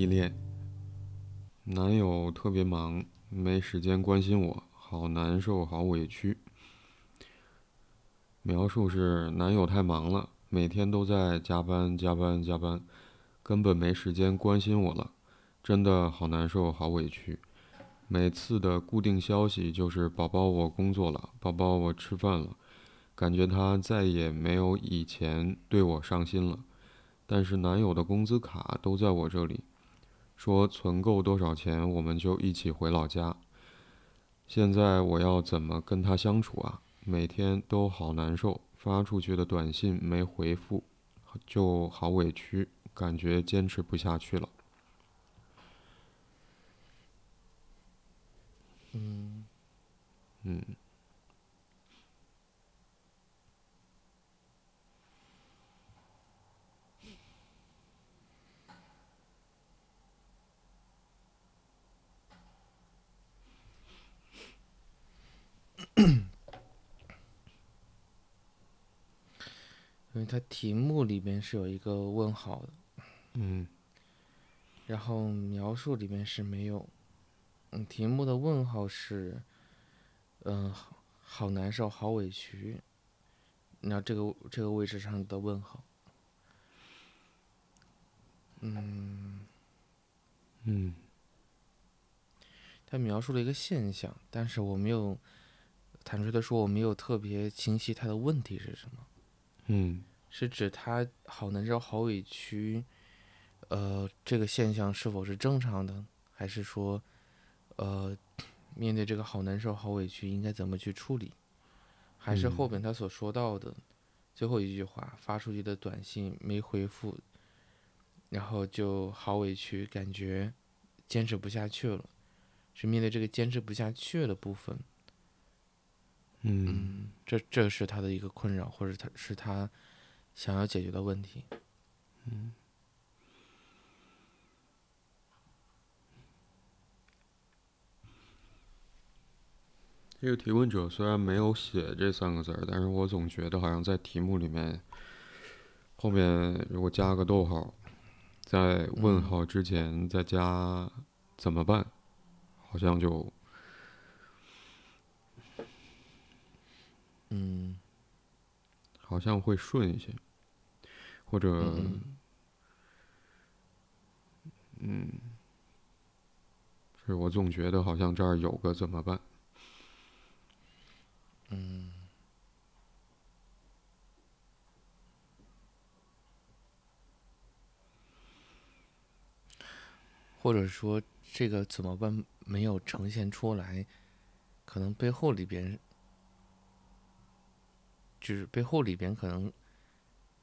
异恋。男友特别忙，没时间关心我，好难受，好委屈。描述是男友太忙了，每天都在加班加班加班，根本没时间关心我了，真的好难受，好委屈。每次的固定消息就是“宝宝，我工作了”，“宝宝，我吃饭了”，感觉他再也没有以前对我上心了。但是男友的工资卡都在我这里，说存够多少钱我们就一起回老家。现在我要怎么跟他相处啊？每天都好难受，发出去的短信没回复，就好委屈，感觉坚持不下去了。嗯嗯。因为它题目里边是有一个问号的，嗯，然后描述里面是没有，嗯，题目的问号是，嗯，好难受，好委屈，那这个这个位置上的问号，嗯。嗯，他描述了一个现象，但是我没有坦率的说，我没有特别清晰他的问题是什么。嗯，是指他好难受、好委屈，呃，这个现象是否是正常的，还是说，呃，面对这个好难受、好委屈，应该怎么去处理？还是后边他所说到的最后一句话，发出去的短信没回复，然后就好委屈，感觉坚持不下去了，是面对这个坚持不下去的部分。嗯，这这是他的一个困扰，或者他是他想要解决的问题。嗯，这个提问者虽然没有写这三个字儿，但是我总觉得好像在题目里面后面如果加个逗号，在问号之前再加怎么办，好像就。嗯，好像会顺一些，或者，嗯，是我总觉得好像这儿有个怎么办？嗯，或者说这个怎么办没有呈现出来，可能背后里边。就是背后里边可能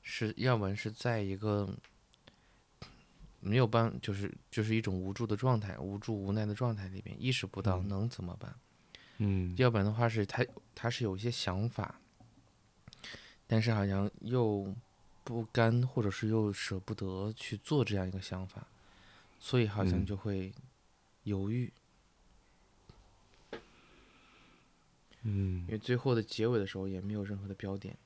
是，要不然是在一个没有办，就是就是一种无助的状态，无助无奈的状态里边，意识不到能怎么办。嗯。要不然的话是他他是有一些想法，但是好像又不甘，或者是又舍不得去做这样一个想法，所以好像就会犹豫。嗯，因为最后的结尾的时候也没有任何的标点。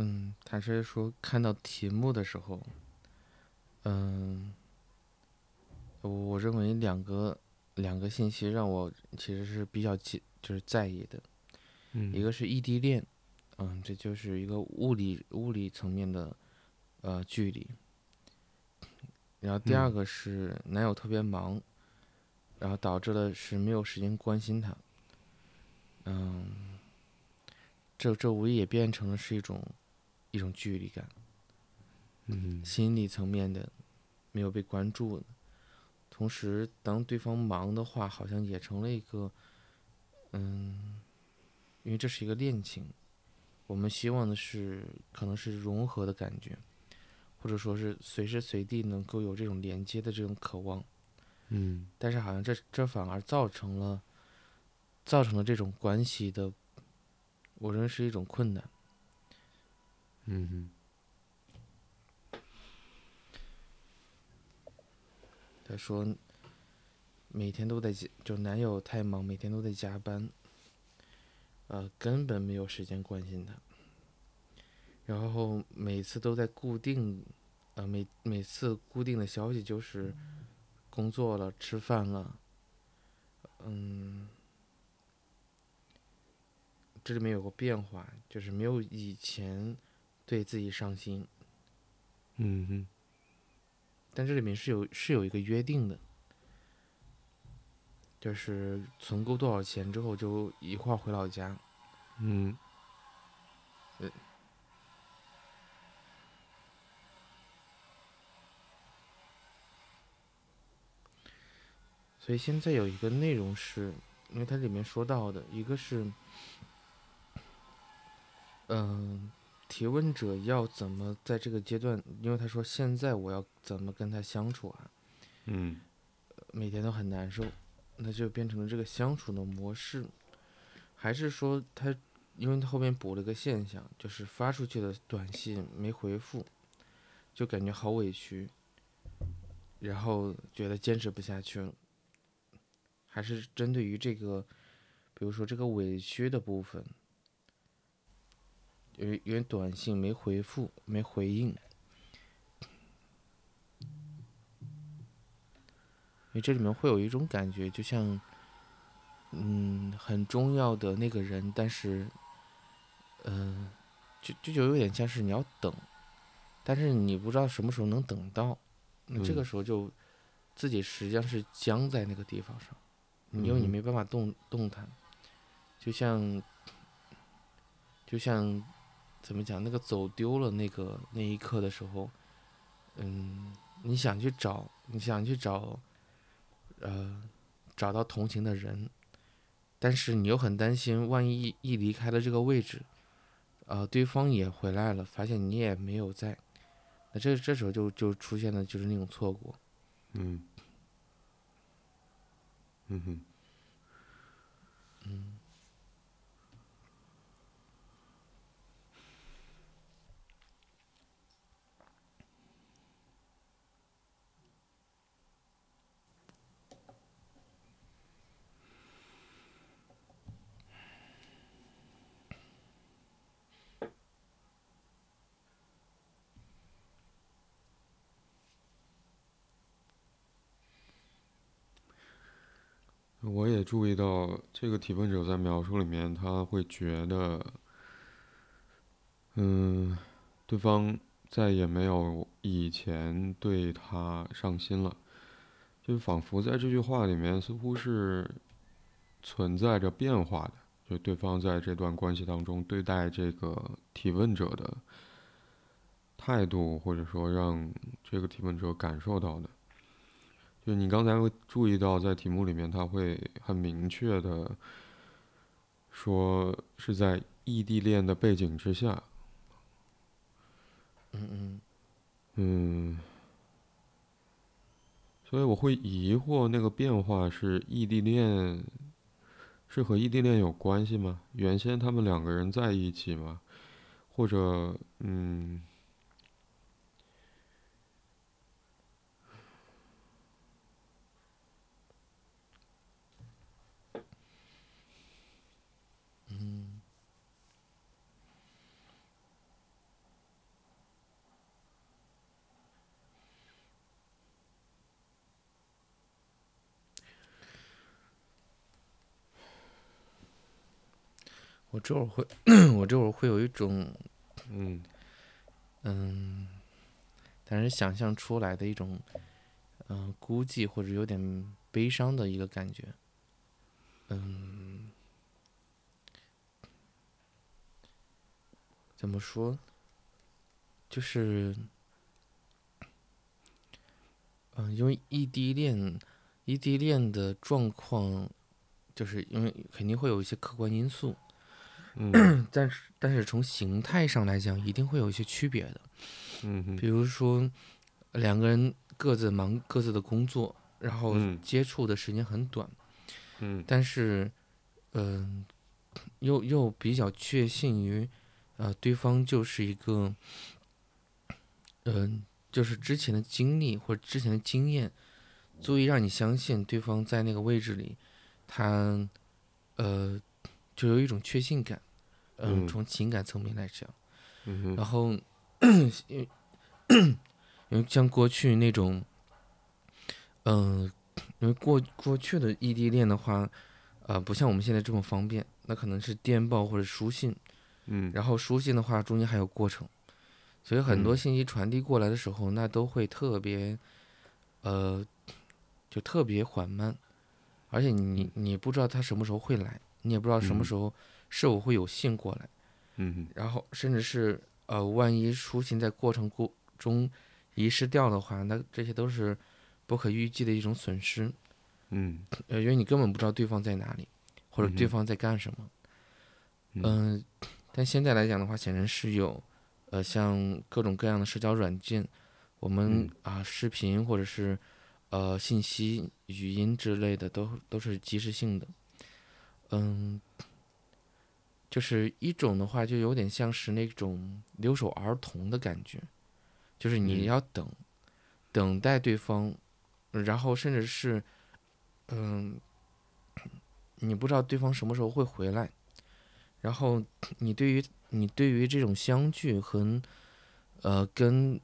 嗯，坦率说，看到题目的时候，嗯，我认为两个两个信息让我其实是比较记，就是在意的。嗯。一个是异地恋，嗯，这就是一个物理物理层面的呃距离。然后第二个是男友特别忙，然后导致了是没有时间关心他。嗯。这这无疑也变成了是一种一种距离感，嗯心理层面的没有被关注。同时，当对方忙的话，好像也成了一个，嗯，因为这是一个恋情，我们希望的是可能是融合的感觉，或者说是随时随地能够有这种连接的这种渴望。嗯但是好像这这反而造成了，造成了这种关系的，我认为是一种困难。嗯哼。他说，每天都在加，就男友太忙，每天都在加班，呃，根本没有时间关心他。然后每次都在固定，呃，每每次固定的消息就是工作了，吃饭了，嗯，这里面有个变化，就是没有以前对自己上心，嗯哼。但这里面是有是有一个约定的，就是存够多少钱之后就一块儿回老家。嗯。所以现在有一个内容是，因为它里面说到的，一个是，嗯、提问者要怎么在这个阶段，因为他说现在我要怎么跟他相处啊，嗯。每天都很难受，那就变成了这个相处的模式，还是说他，因为他后面补了个现象，就是发出去的短信没回复，就感觉好委屈，然后觉得坚持不下去了，还是针对于这个，比如说这个委屈的部分，因为因为短信没回复，没回应。因为这里面会有一种感觉，就像，嗯，很重要的那个人，但是，嗯、就就就有点像是你要等，但是你不知道什么时候能等到，那这个嗯。时候就自己实际上是僵在那个地方上，因为你没办法动动弹，就像，就像怎么讲，那个走丢了那个那一刻的时候，嗯，你想去找，你想去找。呃，找到同行的人，但是你又很担心，万一一离开了这个位置，呃，对方也回来了，发现你也没有在，那这这时候就就出现了就是那种错过。嗯嗯哼我也注意到这个提问者在描述里面，他会觉得，嗯，对方再也没有以前对他上心了，就仿佛在这句话里面似乎是存在着变化的，就对方在这段关系当中对待这个提问者的态度，或者说让这个提问者感受到的。就你刚才会注意到，在题目里面，他会很明确的说是在异地恋的背景之下，嗯嗯嗯，所以我会疑惑那个变化是异地恋，是和异地恋有关系吗？原先他们两个人在一起吗？或者，嗯，嗯，我这会儿会，我这会儿会有一种嗯嗯，但是想象出来的一种，嗯、孤寂或者有点悲伤的一个感觉。嗯，怎么说？就是，嗯、因为异地恋，异地恋的状况，就是因为肯定会有一些客观因素，嗯。但是但是从形态上来讲，一定会有一些区别的。嗯比如说，两个人各自忙各自的工作，然后嗯。接触的时间很短，嗯。但是，嗯、又又比较确信于，呃，对方就是一个，嗯、就是之前的经历或者之前的经验，足以让你相信对方在那个位置里，他，呃，就有一种确信感，嗯、嗯。从情感层面来讲。嗯然后，因为因为像过去那种，嗯、因为过过去的异地恋的话，呃，不像我们现在这么方便，那可能是电报或者书信，嗯。然后书信的话中间还有过程，所以很多嗯。信息传递过来的时候，那都会特别，呃，就特别缓慢，而且你你不知道他什么时候会来，你也不知道什么嗯。时候是否会有信过来。嗯然后甚至是呃，万一书信在过程过中遗失掉的话，那这些都是不可预计的一种损失。嗯呃，因为你根本不知道对方在哪里，或者对方在干什么。嗯嗯、但现在来讲的话，显然是有呃，像各种各样的社交软件，我们嗯啊、视频或者是呃信息、语音之类的，都都是及时性的。嗯，就是一种的话，就有点像是那种留守儿童的感觉，就是你嗯。要等，等待对方，然后甚至是，嗯，你不知道对方什么时候会回来，然后你对于你对于这种相聚和，呃，跟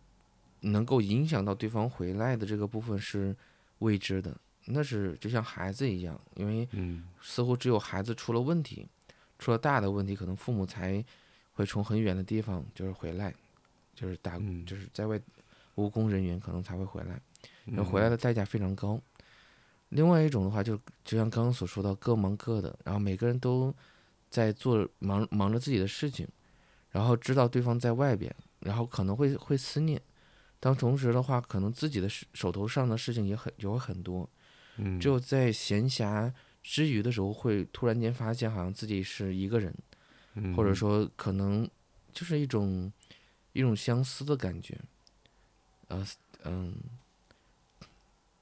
能够影响到对方回来的这个部分是未知的，那是就像孩子一样，因为嗯。似乎只有孩子出了问题，出了大的问题，可能父母才会从很远的地方就是回来，就是打嗯。就是在外务工人员可能才会回来，嗯然后回来的代价非常高。另外一种的话，就就像刚刚所说到，各忙各的，然后每个人都在做忙忙着自己的事情，然后知道对方在外边，然后可能会会思念，当同时的话，可能自己的事手头上的事情也很有很多，嗯。只有在闲暇之余的时候，会突然间发现好像自己是一个人，嗯。或者说可能就是一种一种相思的感觉，呃嗯，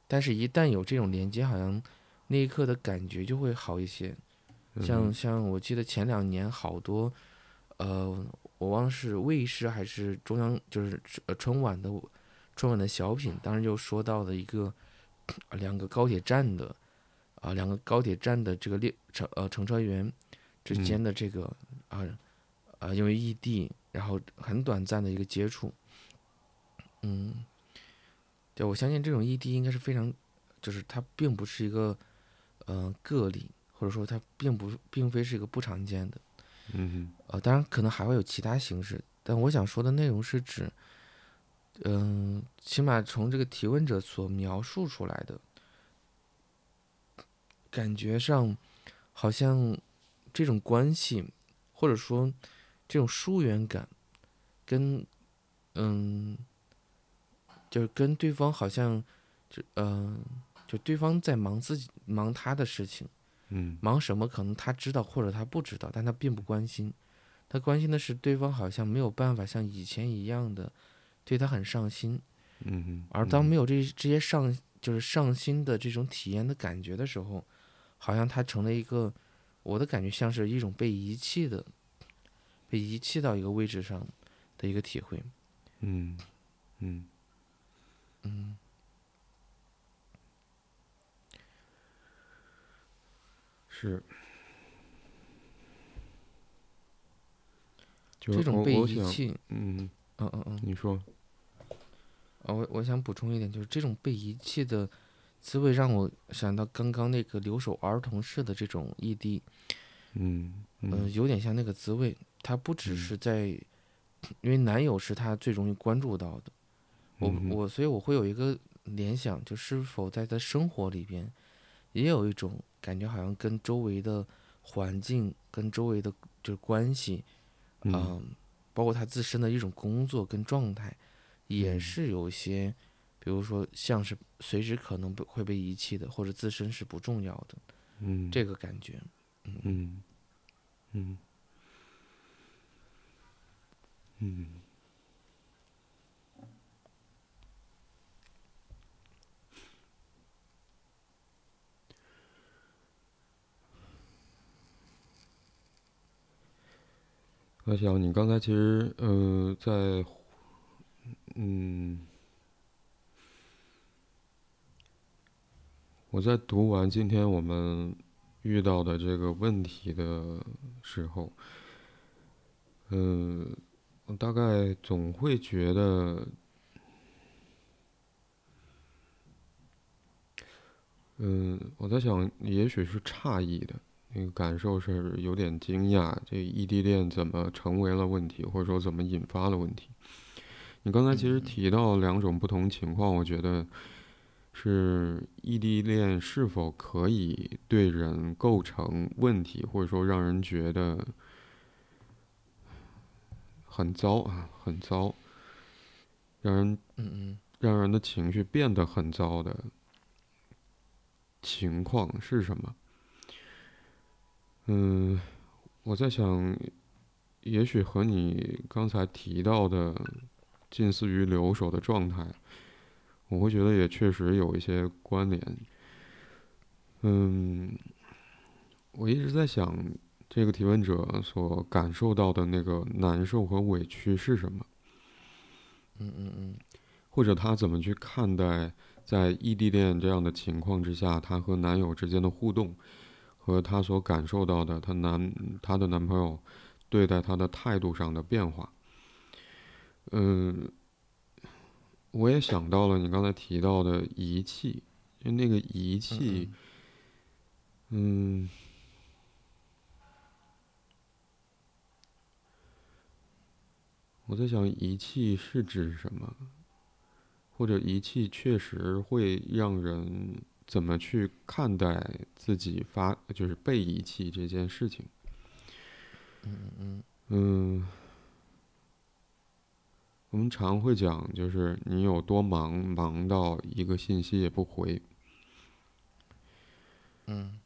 但是一旦有这种连接，好像那一刻的感觉就会好一些。像嗯像我记得前两年好多，呃，我忘了是卫视还是中央，就是呃春晚的春晚的小品，当时就说到的一个呃两个高铁站的啊、两个高铁站的这个列乘呃乘车员之嗯。间的这个啊啊、因为异地，然后很短暂的一个接触，嗯，对我相信这种异地应该是非常，就是它并不是一个呃个例。或者说它并不并非是一个不常见的，嗯呃，当然可能还会有其他形式，但我想说的内容是指，嗯、起码从这个提问者所描述出来的，感觉上好像这种关系，或者说这种疏远感，跟嗯，就是跟对方好像就嗯、就对方在忙自己忙他的事情。嗯忙什么，可能他知道或者他不知道，但他并不关心。他关心的是对方好像没有办法像以前一样的对他很上心，嗯而当没有这这些上就是上心的这种体验的感觉的时候，好像他成了一个我的感觉像是一种被遗弃的，被遗弃到一个位置上的一个体会。嗯嗯。嗯。是，就这种被遗弃，嗯，嗯嗯嗯，你说，啊，我我想补充一点，就是这种被遗弃的滋味，让我想到刚刚那个留守儿童式的这种异地，嗯嗯、嗯有点像那个滋味。他不只嗯。是在，因为男友是他最容易关注到的，我嗯我所以我会有一个联想，就是否在他生活里边，也有一种感觉，好像跟周围的环境、跟周围的就是关系，嗯。嗯，包括他自身的一种工作跟状态，也嗯。是有一些，比如说像是随时可能被会被遗弃的，或者自身是不重要的嗯，这个感觉。嗯，嗯，嗯，我想你刚才其实呃在嗯。我在读完今天我们遇到的这个问题的时候，嗯，我大概总会觉得，嗯，我在想，也许是诧异的那个感受是有点惊讶，这异地恋怎么成为了问题，或者说怎么引发了问题？你刚才其实提到两种不同情况，我觉得。是异地恋是否可以对人构成问题，或者说让人觉得很糟啊，很糟，让人嗯嗯让人的情绪变得很糟的情况是什么？嗯，我在想，也许和你刚才提到的近似于留守的状态。我会觉得也确实有一些关联。嗯，我一直在想，这个提问者所感受到的那个难受和委屈是什么？嗯嗯嗯，或者他怎么去看待在异地恋这样的情况之下，他和男友之间的互动，和他所感受到的他男他的男朋友对待他的态度上的变化？嗯。我也想到了你刚才提到的仪器，就那个仪器，嗯，我在想仪器是指什么，或者仪器确实会让人怎么去看待自己发就是被遗弃这件事情？嗯嗯嗯。我们常会讲，就是你有多忙，忙到一个信息也不回。嗯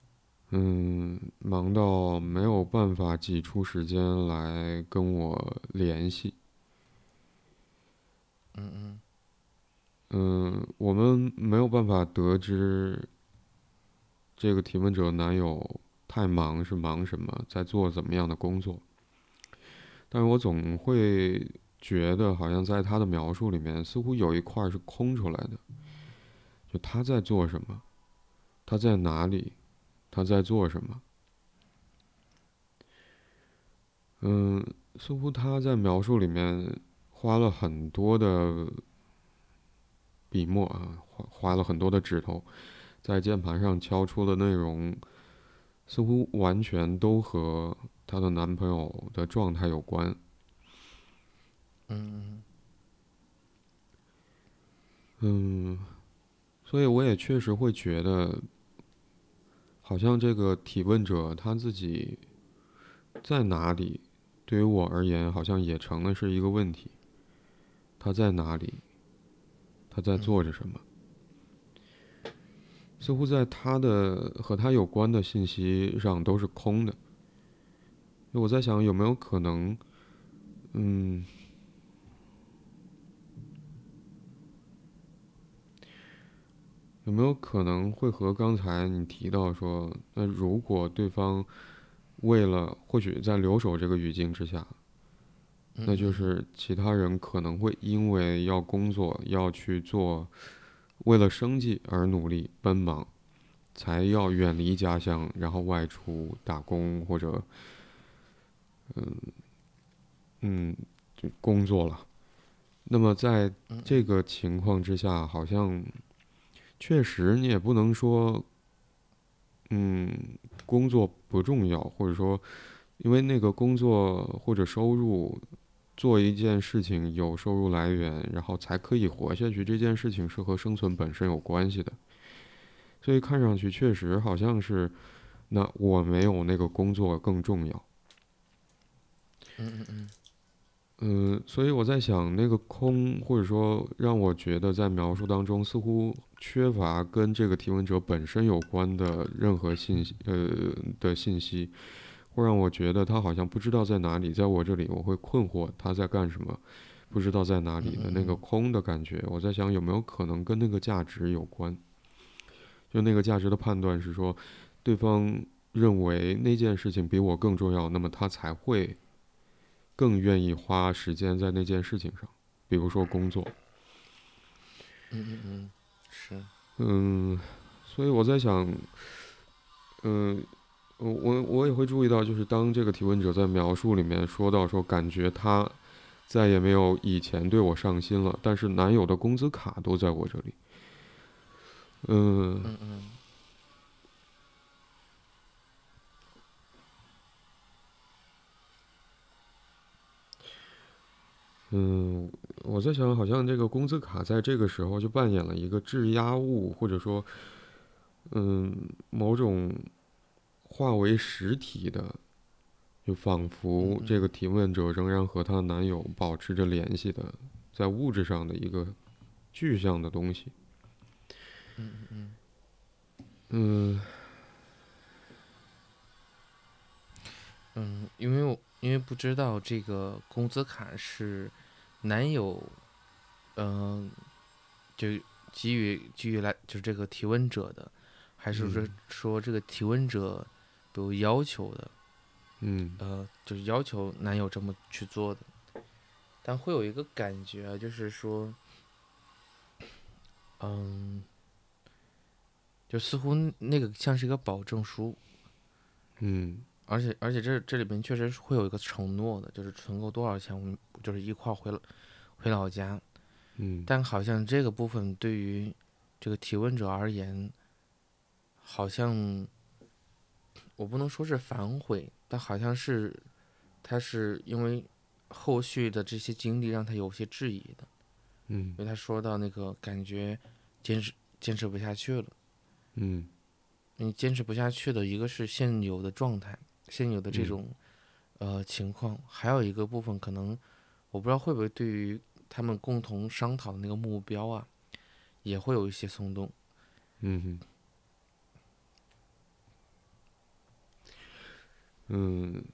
嗯，忙到没有办法挤出时间来跟我联系。嗯嗯嗯，我们没有办法得知这个提问者男友太忙是忙什么，在做怎么样的工作。但是我总会。觉得好像在他的描述里面，似乎有一块是空出来的。就他在做什么，他在哪里，他在做什么？嗯，似乎他在描述里面花了很多的笔墨啊，花花了很多的指头，在键盘上敲出的内容，似乎完全都和她的男朋友的状态有关。嗯嗯，所以我也确实会觉得，好像这个提问者他自己在哪里，对于我而言，好像也成了是一个问题。他在哪里？他在做着什么？似乎在他的和他有关的信息上都是空的。我在想，有没有可能，嗯。有没有可能会和刚才你提到说，那如果对方为了或许在留守这个语境之下，那就是其他人可能会因为要工作要去做，为了生计而努力奔忙，才要远离家乡，然后外出打工或者，嗯嗯，就工作了。那么在这个情况之下，好像。确实，你也不能说，嗯，工作不重要，或者说，因为那个工作或者收入，做一件事情有收入来源，然后才可以活下去。这件事情是和生存本身有关系的，所以看上去确实好像是，那我没有那个工作更重要。嗯嗯嗯。嗯，所以我在想，那个空，或者说让我觉得在描述当中似乎缺乏跟这个提问者本身有关的任何信息，呃的信息，会让我觉得他好像不知道在哪里，在我这里我会困惑他在干什么，不知道在哪里的那个空的感觉。我在想有没有可能跟那个价值有关，就那个价值的判断是说，对方认为那件事情比我更重要，那么他才会。更愿意花时间在那件事情上，比如说工作。嗯嗯嗯，是。嗯，所以我在想，嗯，我我我也会注意到，就是当这个提问者在描述里面说到说，感觉他再也没有以前对我上心了，但是男友的工资卡都在我这里。嗯嗯嗯。嗯，我在想，好像这个工资卡在这个时候就扮演了一个质押物，或者说，嗯，某种化为实体的，就仿佛这个提问者仍然和她男友保持着联系的，在物质上的一个具象的东西。嗯嗯嗯。嗯，因为我。因为不知道这个工资卡是男友，嗯，就给予给予来就是这个提问者的，还是说说这个提问者比如要求的，嗯，呃，就是要求男友这么去做的，但会有一个感觉啊，就是说，嗯，就似乎那个像是一个保证书，嗯。而且而且这这里边确实是会有一个承诺的，就是存够多少钱，我们就是一块回回老家。嗯。但好像这个部分对于这个提问者而言，好像我不能说是反悔，但好像是他是因为后续的这些经历让他有些质疑的。嗯。因为他说到那个感觉坚持坚持不下去了。嗯。你坚持不下去的一个是现有的状态。现有的这种，呃情况，还有一个部分可能，我不知道会不会对于他们共同商讨的那个目标啊，也会有一些松动。嗯哼。嗯。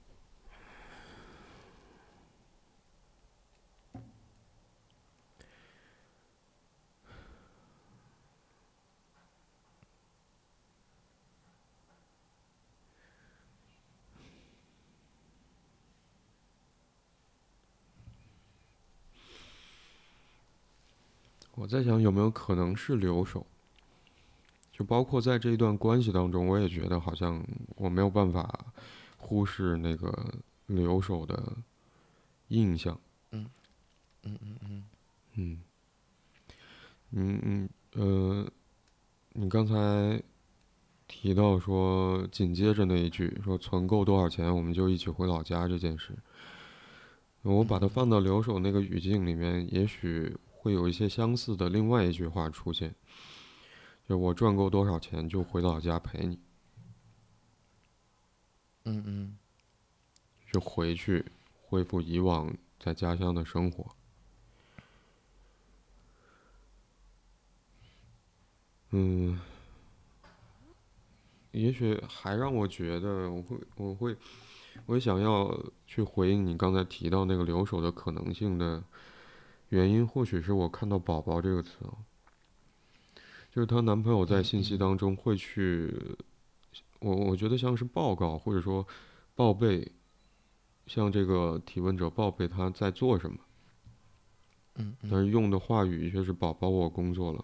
我在想有没有可能是留守，就包括在这一段关系当中，我也觉得好像我没有办法忽视那个留守的印象。嗯，嗯嗯嗯，嗯，嗯嗯呃，你刚才提到说紧接着那一句说存够多少钱我们就一起回老家这件事，我把它放到留守那个语境里面，也许。会有一些相似的另外一句话出现，就我赚够多少钱就回老家陪你。嗯嗯，就回去恢复以往在家乡的生活。嗯，也许还让我觉得我会我会我想要去回应你刚才提到那个留守的可能性的。原因或许是我看到“宝宝”这个词，就是她男朋友在信息当中会去，我我觉得像是报告或者说报备，向这个提问者报备他在做什么，嗯，但是用的话语却是“宝宝，我工作了”，“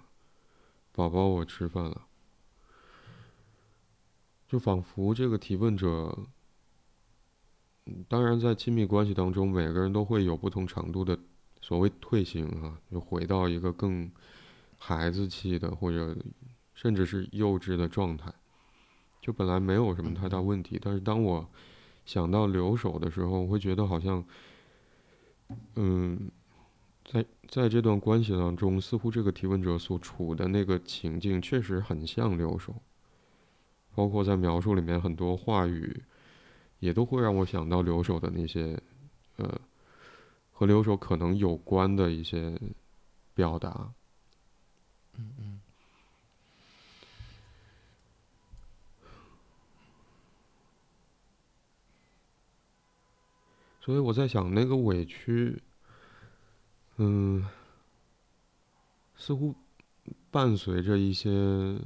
宝宝，我吃饭了”，就仿佛这个提问者，当然在亲密关系当中，每个人都会有不同程度的。所谓退行啊，就回到一个更孩子气的，或者甚至是幼稚的状态，就本来没有什么太大问题。但是当我想到留守的时候，我会觉得好像，嗯，在在这段关系当中，似乎这个提问者所处的那个情境确实很像留守，包括在描述里面很多话语，也都会让我想到留守的那些，呃。和留守可能有关的一些表达。嗯嗯。所以我在想，那个委屈，嗯，似乎伴随着一些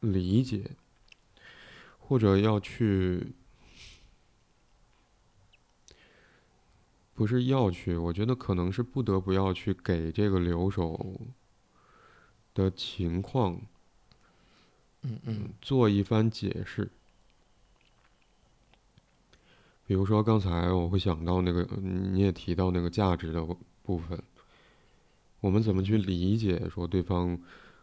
理解，或者要去，不是要去，我觉得可能是不得不要去给这个留守的情况，嗯嗯，做一番解释。比如说，刚才我会想到那个，你也提到那个价值的部分。我们怎么去理解说对方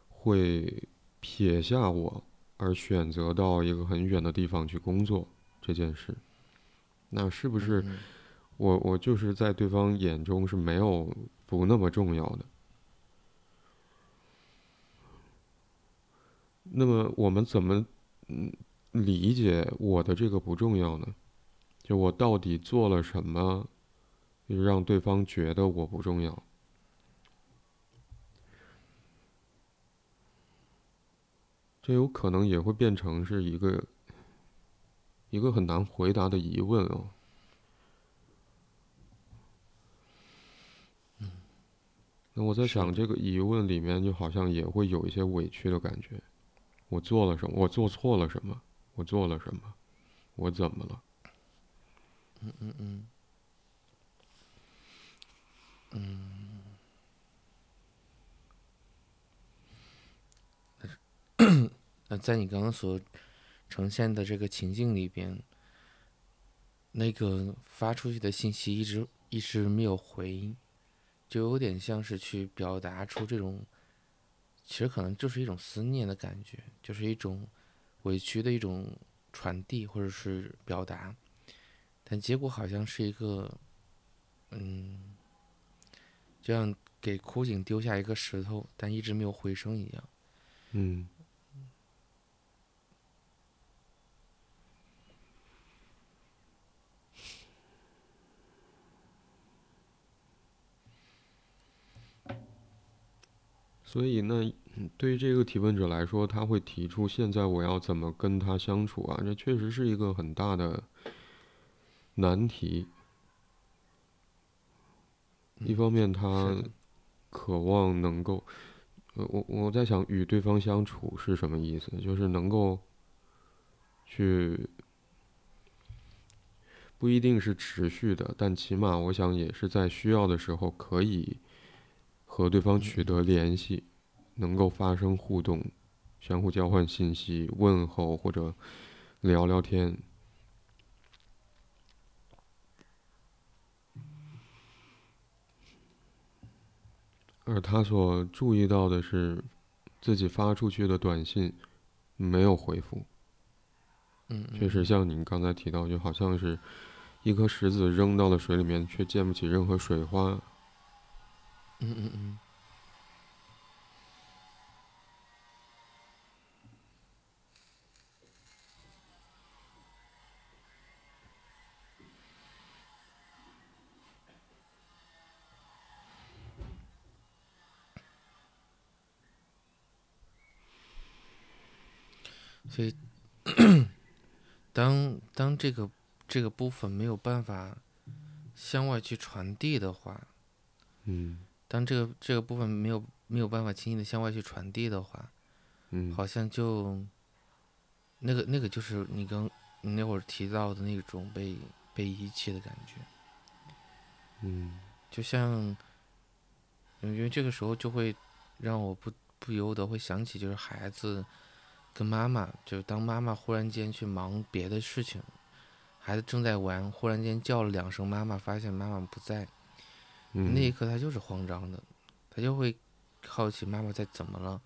会撇下我而选择到一个很远的地方去工作这件事？那是不是我我就是在对方眼中是没有不那么重要的？那么我们怎么嗯理解我的这个不重要呢？就我到底做了什么，让对方觉得我不重要？这有可能也会变成是一个一个很难回答的疑问哦。那我在想，这个疑问里面就好像也会有一些委屈的感觉。我做了什么？我做错了什么？我做了什么？我怎么了？嗯嗯嗯，嗯，那在你刚刚所呈现的这个情境里边，那个发出去的信息一直一直没有回，就有点像是去表达出这种，其实可能就是一种思念的感觉，就是一种委屈的一种传递或者是表达。但结果好像是一个，嗯，就像给枯井丢下一个石头，但一直没有回声一样。嗯。所以，那对于这个提问者来说，他会提出：现在我要怎么跟他相处啊？这确实是一个很大的。难题，一方面他渴望能够，呃，我我在想与对方相处是什么意思？就是能够去，不一定是持续的，但起码我想也是在需要的时候可以和对方取得联系，能够发生互动，相互交换信息、问候或者聊聊天。而他所注意到的是，自己发出去的短信没有回复。嗯，确实像您刚才提到，就好像是一颗石子扔到了水里面，却溅不起任何水花。嗯嗯嗯。所以，当当这个这个部分没有办法向外去传递的话，嗯，当这个这个部分没有没有办法轻易的向外去传递的话，嗯，好像就那个那个就是你刚你那会儿提到的那种被被遗弃的感觉，嗯，就像因为这个时候就会让我不不由得会想起就是孩子。跟妈妈，就是当妈妈忽然间去忙别的事情，孩子正在玩，忽然间叫了两声妈妈，发现妈妈不在，那一刻他就是慌张的，他就会好奇妈妈在怎么了，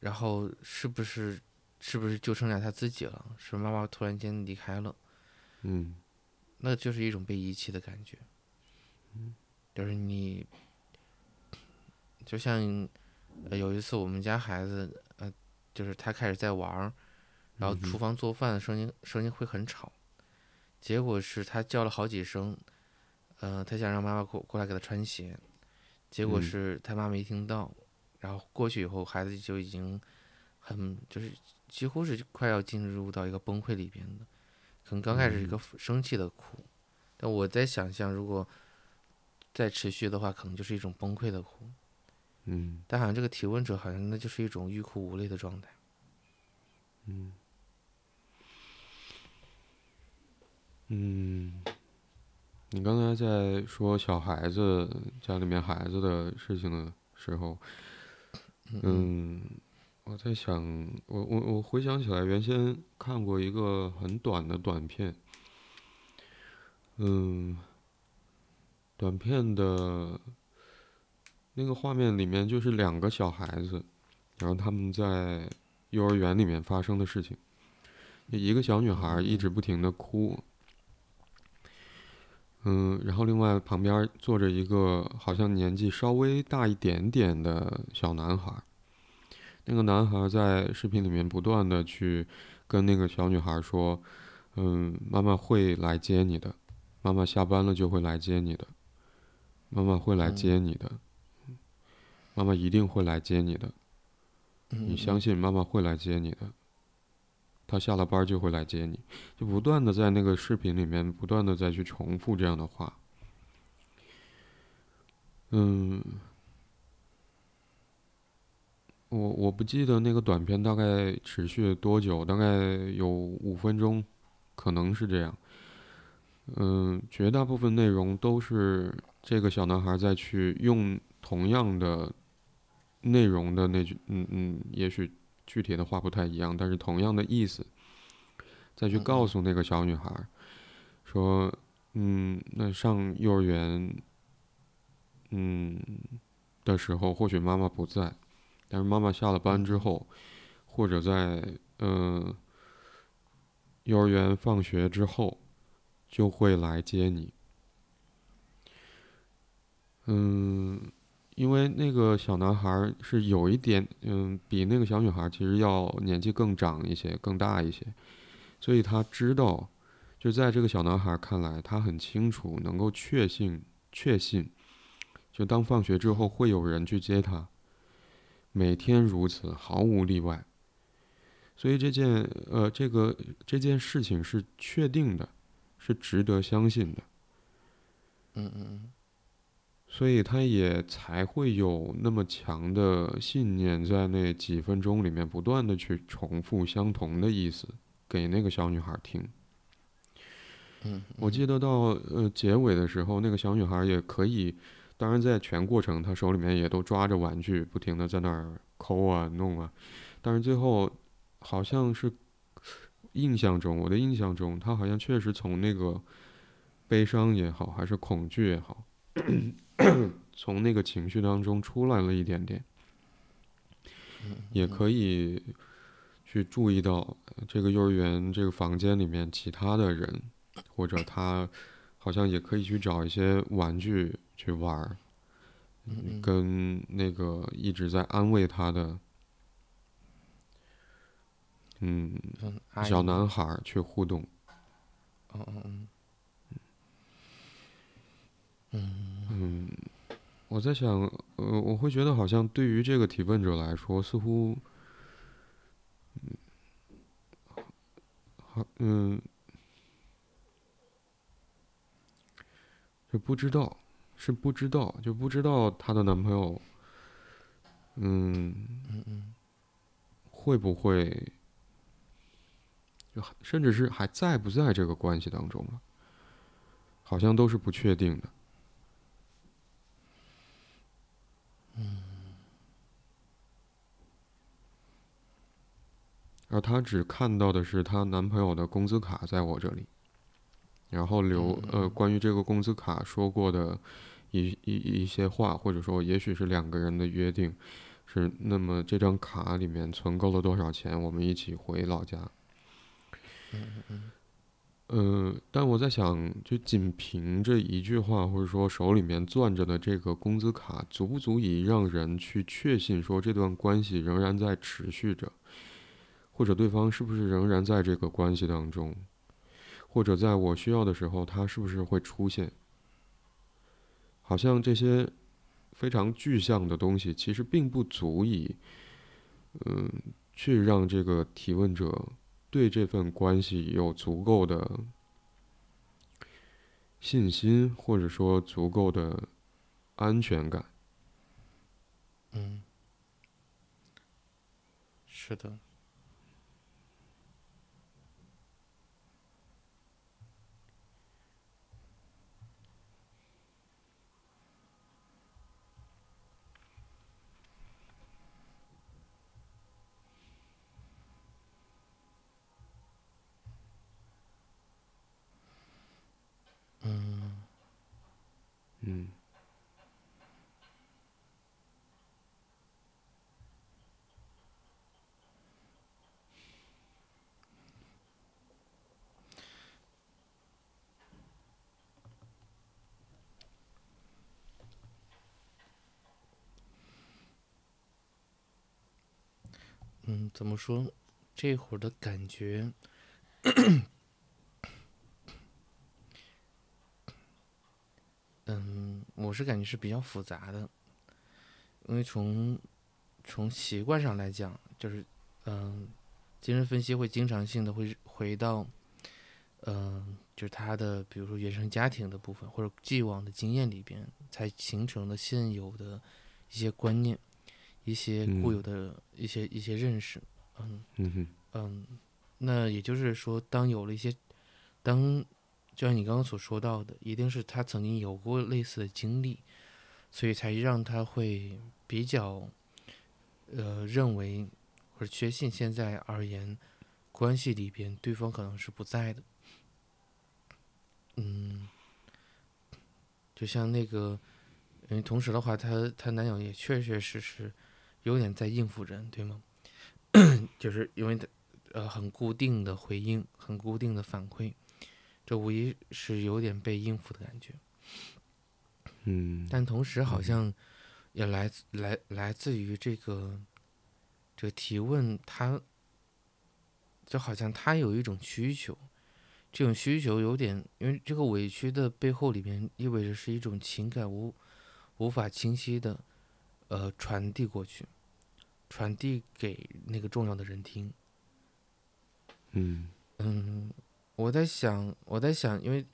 然后是不是是不是就剩下他自己了？是妈妈突然间离开了，嗯，那就是一种被遗弃的感觉，就是你，就像有一次我们家孩子呃。就是他开始在玩儿，然后厨房做饭的声音声音会很吵，结果是他叫了好几声，呃，他想让妈妈过过来给他穿鞋，结果嗯。是他妈没听到，然后过去以后，孩子就已经很就是几乎是快要进入到一个崩溃里边的，可能刚开始一个生气的哭，但我在想象如果再持续的话，可能就是一种崩溃的哭，嗯。但好像这个提问者好像那就是一种欲哭无泪的状态。嗯。嗯，你刚才在说小孩子家里面孩子的事情的时候，嗯，我在想，我我我回想起来，原先看过一个很短的短片，嗯，短片的那个画面里面就是两个小孩子，然后他们在幼儿园里面发生的事情，一个小女孩一直不停的哭，嗯，然后另外旁边坐着一个好像年纪稍微大一点点的小男孩。那个男孩在视频里面不断的去跟那个小女孩说：“嗯，妈妈会来接你的，妈妈下班了就会来接你的，妈妈会来接你的，妈妈一定会来接你的，你相信妈妈会来接你的。”他下了班就会来接你，就不断的在那个视频里面不断的再去重复这样的话。嗯，我我不记得那个短片大概持续多久，大概有五分钟，可能是这样。嗯，绝大部分内容都是这个小男孩在去用同样的内容的那句，嗯嗯，也许具体的话不太一样，但是同样的意思，再去告诉那个小女孩儿说，嗯，那上幼儿园，嗯的时候，或许妈妈不在，但是妈妈下了班之后，或者在嗯幼儿园放学之后，就会来接你。嗯，因为那个小男孩是有一点，嗯，比那个小女孩其实要年纪更长一些，更大一些，所以他知道，就在这个小男孩看来，他很清楚，能够确信，确信，就当放学之后会有人去接他，每天如此，毫无例外。所以这件，呃，这个这件事情是确定的，是值得相信的。嗯嗯所以他也才会有那么强的信念，在那几分钟里面不断的去重复相同的意思给那个小女孩听。嗯我记得到呃结尾的时候，那个小女孩也可以，当然在全过程她手里面也都抓着玩具，不停的在那儿抠啊弄啊，但是最后好像是印象中，我的印象中，她好像确实从那个悲伤也好，还是恐惧也好。从那个情绪当中出来了一点点，也可以去注意到呃这个幼儿园这个房间里面其他的人，或者他好像也可以去找一些玩具去玩儿，嗯跟那个一直在安慰他的，嗯，小男孩去互动。嗯嗯。嗯。嗯，嗯我在想，呃，我会觉得好像对于这个提问者来说，似乎，嗯，好，嗯，就不知道，是不知道，就不知道她的男朋友，嗯，嗯嗯会不会，就甚至是还在不在这个关系当中了，好像都是不确定的。而她只看到的是她男朋友的工资卡在我这里，然后留呃关于这个工资卡说过的一一一些话，或者说也许是两个人的约定，是那么这张卡里面存够了多少钱，我们一起回老家。嗯，但我在想，就仅凭这一句话，或者说手里面攥着的这个工资卡，足不足以让人去确信说这段关系仍然在持续着，或者对方是不是仍然在这个关系当中，或者在我需要的时候，他是不是会出现？好像这些非常具象的东西，其实并不足以，嗯，去让这个提问者对这份关系有足够的信心，或者说足够的安全感。嗯，是的。嗯。嗯，怎么说？这会儿的感觉，嗯，我是感觉是比较复杂的，因为从从习惯上来讲，就是嗯，精神分析会经常性的会回到，嗯，就是他的比如说原生家庭的部分或者既往的经验里边才形成的现有的一些观念。一些固有的一些一些认识，嗯嗯嗯，那也就是说，当有了一些，当就像你刚刚所说到的，一定是他曾经有过类似的经历，所以才让他会比较，呃，认为或者确信现在而言，关系里边对方可能是不在的，嗯，就像那个，因为同时的话，她她男友也确确实实。有点在应付人，对吗？就是因为他，呃，很固定的回应，很固定的反馈，这无疑是有点被应付的感觉。嗯。但同时好像也来自来来自于这个这个提问，他就好像他有一种需求，这种需求有点，因为这个委屈的背后里面意味着是一种情感无无法清晰的呃传递过去。传递给那个重要的人听。嗯嗯，我在想，我在想，因为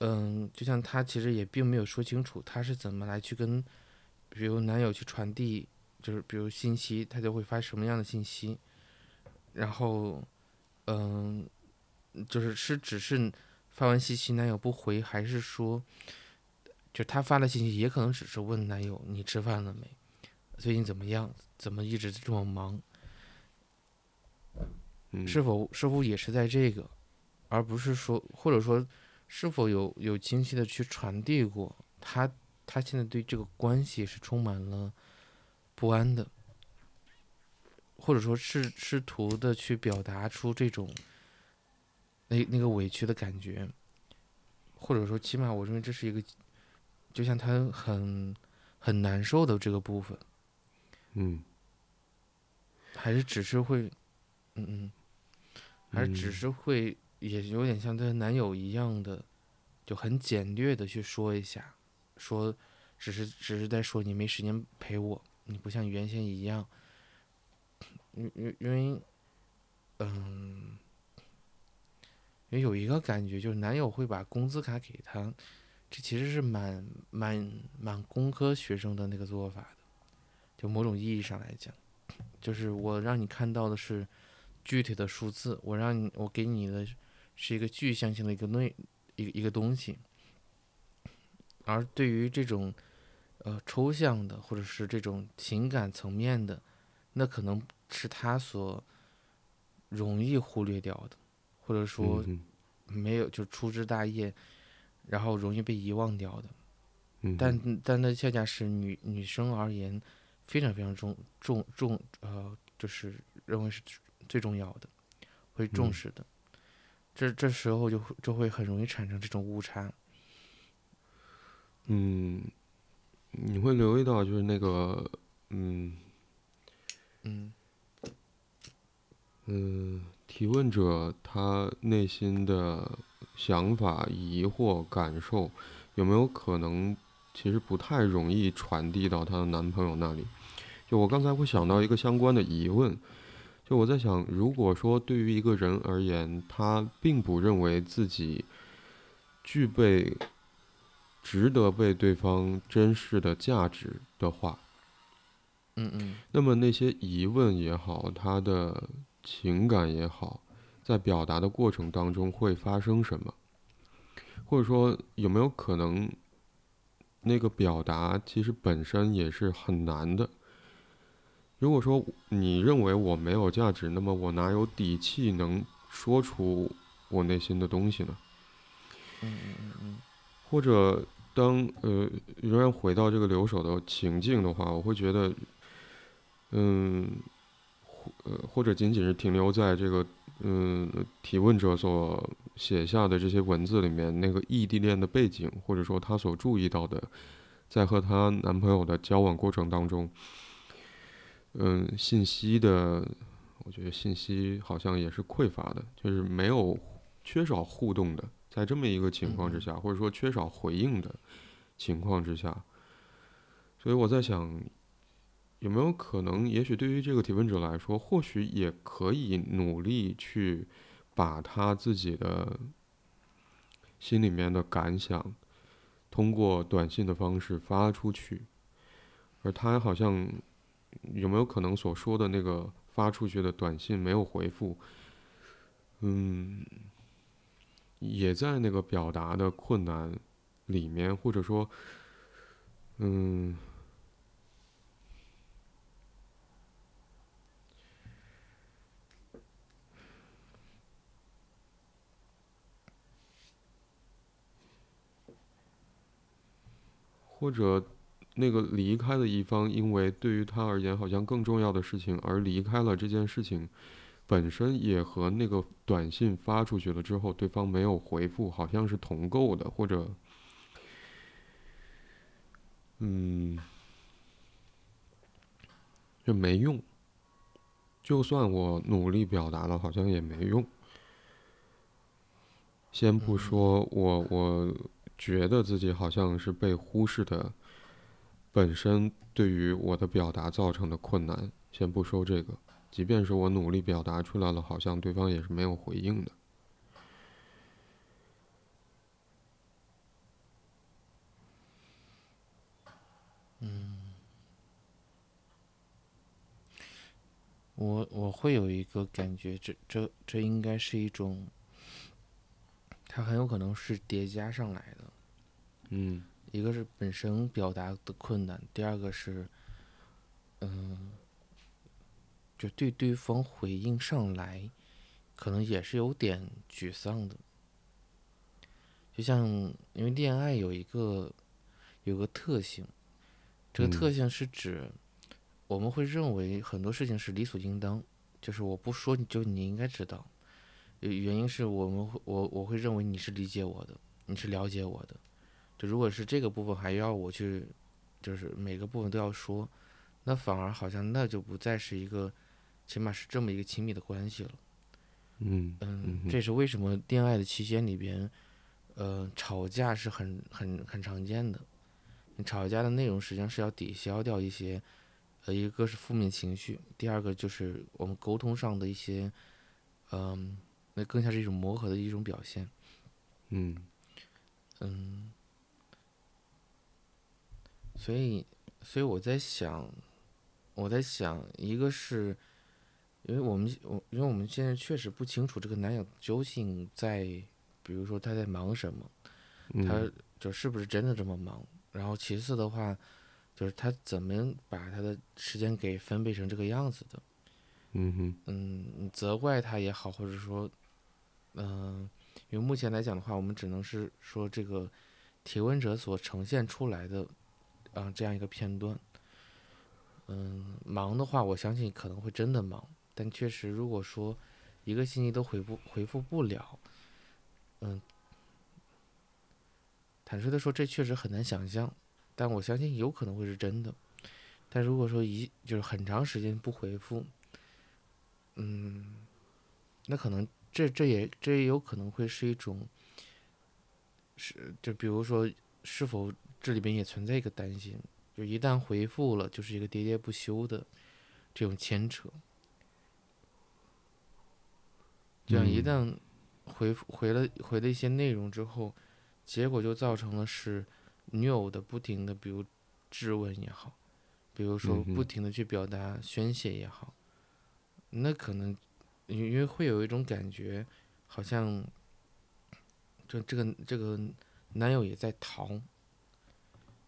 嗯，就像他其实也并没有说清楚他是怎么来去跟，比如男友去传递，就是比如信息，他就会发什么样的信息。然后嗯，就是是只是发完信息男友不回，还是说，就他发的信息也可能只是问男友你吃饭了没，最近怎么样？怎么一直这么忙？是否是否也是在这个，而不是说，或者说，是否有有清晰的去传递过他他现在对这个关系是充满了不安的，或者说是试图的去表达出这种那那个委屈的感觉，或者说起码我认为这是一个，就像他很很难受的这个部分。嗯，还是只是会，嗯嗯，还是只是会，也有点像她男友一样的，就很简略的去说一下，说，只是只是在说你没时间陪我，你不像原先一样，因因因为，嗯，因为有一个感觉，就是男友会把工资卡给她，这其实是蛮蛮蛮工科学生的那个做法。就某种意义上来讲，就是我让你看到的是具体的数字，我让你我给你的是一个具象性的一个内一一个东西，而对于这种呃抽象的或者是这种情感层面的，那可能是他所容易忽略掉的，或者说没有就粗枝大叶，然后容易被遗忘掉的。但但那恰恰是女女生而言。非常非常重重重，呃，就是认为是最重要的，会重视的。这这时候就就会很容易产生这种误差。嗯，你会留意到，就是那个，嗯，嗯，嗯，提问者他内心的想法、疑惑、感受，有没有可能其实不太容易传递到她的男朋友那里。就我刚才会想到一个相关的疑问，就我在想，如果说对于一个人而言，他并不认为自己具备值得被对方珍视的价值的话，嗯嗯那么那些疑问也好，他的情感也好，在表达的过程当中会发生什么？或者说有没有可能，那个表达其实本身也是很难的？如果说你认为我没有价值，那么我哪有底气能说出我内心的东西呢？嗯嗯嗯嗯或者当呃仍然回到这个留守的情境的话，我会觉得，嗯，或呃或者仅仅是停留在这个嗯提问者所写下的这些文字里面，那个异地恋的背景，或者说她所注意到的，在和她男朋友的交往过程当中，嗯，信息的，我觉得信息好像也是匮乏的，就是没有缺少互动的。在这么一个情况之下，或者说缺少回应的情况之下，所以我在想，有没有可能，也许对于这个提问者来说，或许也可以努力去把他自己的心里面的感想，通过短信的方式发出去，而他好像有没有可能所说的那个发出去的短信没有回复，嗯。也在那个表达的困难里面，或者说，嗯，或者那个离开的一方，因为对于他而言好像更重要的事情而离开了这件事情。本身也和那个短信发出去了之后，对方没有回复，好像是同构的，或者，嗯，就没用。就算我努力表达了，好像也没用。先不说我，我觉得自己好像是被忽视的，本身对于我的表达造成的困难，先不说这个。即便是我努力表达出来了，好像对方也是没有回应的。嗯，我我会有一个感觉，这这这应该是一种，它很有可能是叠加上来的。嗯，一个是本身表达的困难，第二个是，嗯。就对对方回应上来，可能也是有点沮丧的。就像因为恋爱有一个有个特性，这个特性是指我们会认为很多事情是理所应当，就是我不说你就你应该知道。原因是我们会我我会认为你是理解我的，你是了解我的。就如果是这个部分还要我去，就是每个部分都要说，那反而好像那就不再是一个。起码是这么一个亲密的关系了，嗯嗯，这是为什么恋爱的期间里边，呃，吵架是很很很常见的。你吵架的内容实际上是要抵消掉一些，呃，一个是负面情绪，第二个就是我们沟通上的一些，嗯，那更像是一种磨合的一种表现。嗯嗯，所以所以我在想，我在想，一个是。因为我们我因为我们现在确实不清楚这个男友究竟在，比如说他在忙什么，他就是不是真的这么忙。然后其次的话，就是他怎么把他的时间给分配成这个样子的。嗯哼。嗯，责怪他也好，或者说，嗯，因为目前来讲的话，我们只能是说这个提问者所呈现出来的，啊，这样一个片段。嗯，忙的话，我相信可能会真的忙。但确实，如果说一个星期都回不回复不了，嗯，坦率的说，这确实很难想象。但我相信有可能会是真的。但如果说一就是很长时间不回复，嗯，那可能这这也这也有可能会是一种，是就比如说是否这里边也存在一个担心，就一旦回复了，就是一个喋喋不休的这种牵扯。这样一旦回复回了回了一些内容之后，结果就造成了是女友的不停的，比如质问也好，比如说不停的去表达宣泄也好，那可能因因为会有一种感觉，好像这这个这个男友也在逃，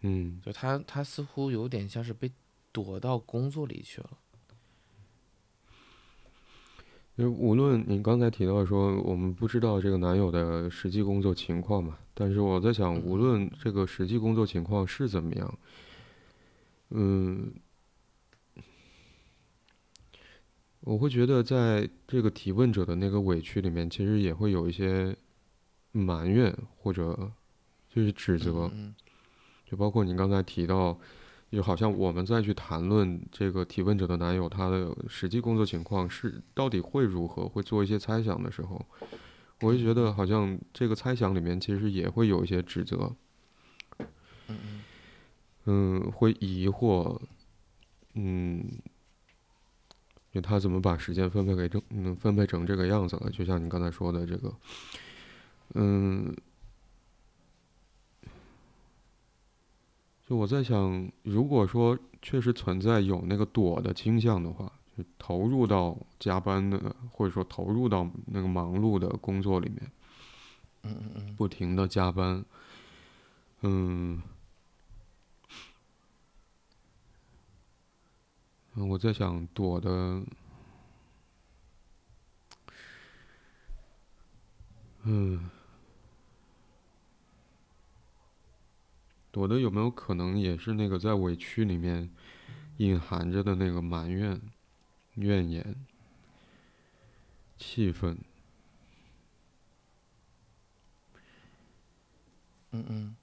嗯，就他他似乎有点像是被躲到工作里去了。因为无论你刚才提到说我们不知道这个男友的实际工作情况嘛，但是我在想，无论这个实际工作情况是怎么样，嗯，我会觉得在这个提问者的那个委屈里面，其实也会有一些埋怨或者就是指责，就包括您刚才提到。就好像我们再去谈论这个提问者的男友他的实际工作情况是到底会如何，会做一些猜想的时候，我就觉得好像这个猜想里面其实也会有一些指责，嗯会疑惑，嗯，就他怎么把时间分配给这，嗯，分配成这个样子了？就像你刚才说的这个，嗯。就我在想，如果说确实存在有那个躲的倾向的话，就投入到加班的，或者说投入到那个忙碌的工作里面，嗯嗯嗯，不停的加班，嗯，我在想躲的，嗯。我的有没有可能也是那个在委屈里面隐含着的那个埋怨、怨言、气愤？嗯嗯。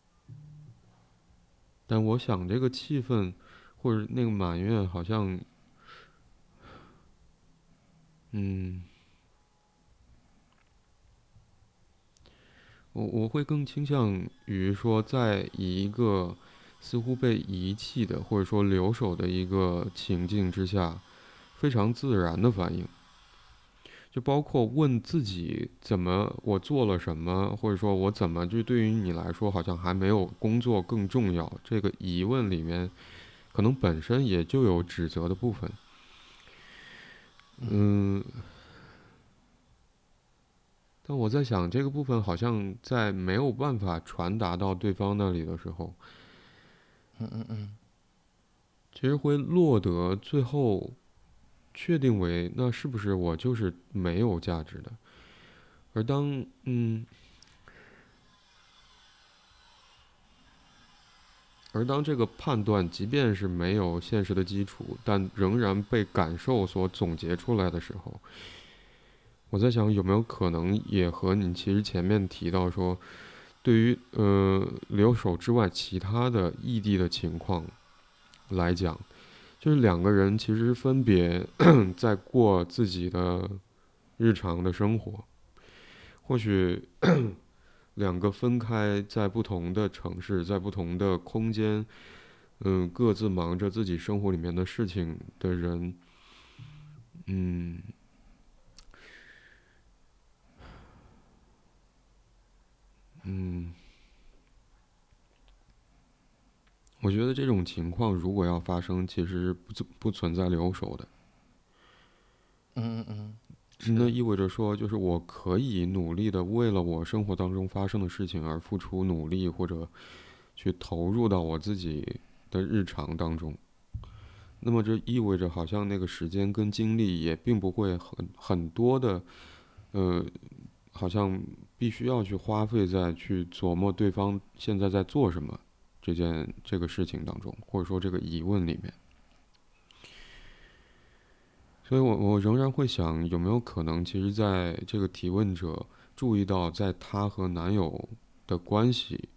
但我想这个气氛或者那个埋怨，好像，嗯。我我会更倾向于说，在一个似乎被遗弃的或者说留守的一个情境之下，非常自然的反应，就包括问自己怎么我做了什么，或者说我怎么就对于你来说好像还没有工作更重要。这个疑问里面，可能本身也就有指责的部分。嗯。但我在想，这个部分好像在没有办法传达到对方那里的时候，嗯嗯嗯，其实会落得最后确定为那是不是我就是没有价值的？而当嗯，而当这个判断即便是没有现实的基础，但仍然被感受所总结出来的时候。我在想，有没有可能也和你其实前面提到说，对于呃留守之外其他的异地的情况来讲，就是两个人其实分别 在过自己的日常的生活，或许 两个分开在不同的城市，在不同的空间，嗯，各自忙着自己生活里面的事情的人，嗯。嗯，我觉得这种情况如果要发生，其实不不存在留守的。嗯嗯嗯，那意味着说，就是我可以努力的为了我生活当中发生的事情而付出努力，或者去投入到我自己的日常当中。那么这意味着，好像那个时间跟精力也并不会很很多的，呃。好像必须要去花费在去琢磨对方现在在做什么这件这个事情当中，或者说这个疑问里面。所以我我仍然会想，有没有可能，其实在这个提问者注意到，在他和男友的关系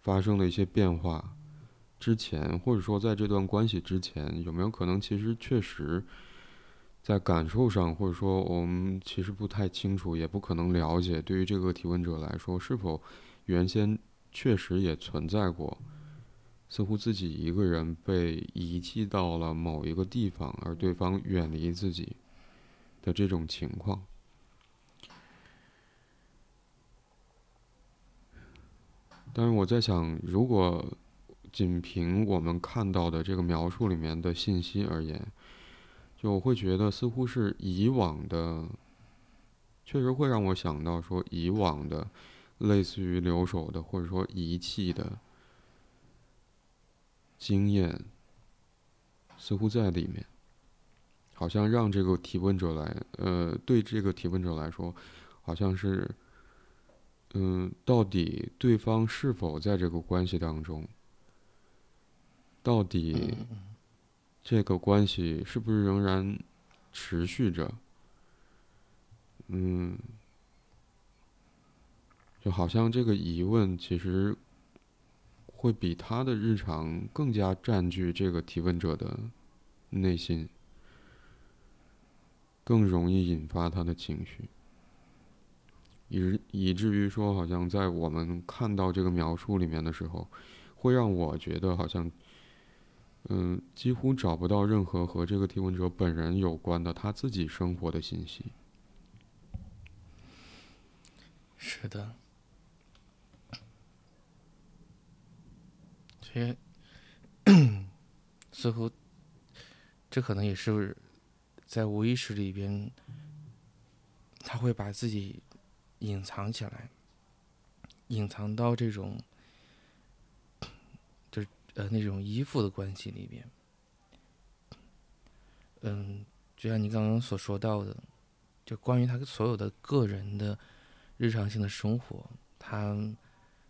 发生了一些变化之前，或者说在这段关系之前，有没有可能，其实确实。在感受上，或者说我们其实不太清楚，也不可能了解。对于这个提问者来说，是否原先确实也存在过似乎自己一个人被遗弃到了某一个地方，而对方远离自己的这种情况。但是我在想，如果仅凭我们看到的这个描述里面的信息而言，就我会觉得似乎是以往的，确实会让我想到说以往的，类似于留守的或者说遗弃的。经验似乎在里面，好像让这个提问者来，呃，对这个提问者来说，好像是，嗯，到底对方是否在这个关系当中？到底这个关系是不是仍然持续着？嗯，就好像这个疑问其实。会比他的日常更加占据这个提问者的内心，更容易引发他的情绪，以以至于说，好像在我们看到这个描述里面的时候，会让我觉得好像，嗯，几乎找不到任何和这个提问者本人有关的他自己生活的信息。是的。这 似乎，这可能也是在无意识里边，他会把自己隐藏起来，隐藏到这种，呃那种依附的关系里边。嗯，就像你刚刚所说到的，就关于他所有的个人的日常性的生活，他。